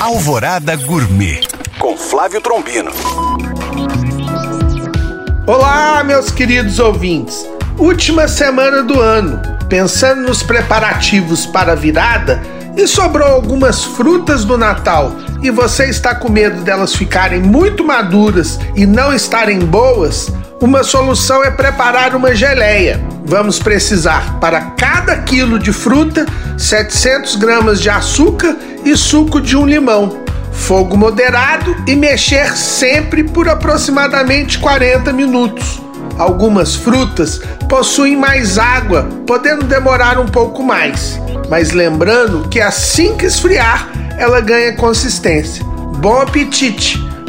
Alvorada Gourmet com Flávio Trombino. Olá, meus queridos ouvintes. Última semana do ano. Pensando nos preparativos para a virada, e sobrou algumas frutas do Natal e você está com medo delas ficarem muito maduras e não estarem boas, uma solução é preparar uma geleia. Vamos precisar para cada quilo de fruta 700 gramas de açúcar e suco de um limão. Fogo moderado e mexer sempre por aproximadamente 40 minutos. Algumas frutas possuem mais água, podendo demorar um pouco mais. Mas lembrando que assim que esfriar, ela ganha consistência. Bom apetite!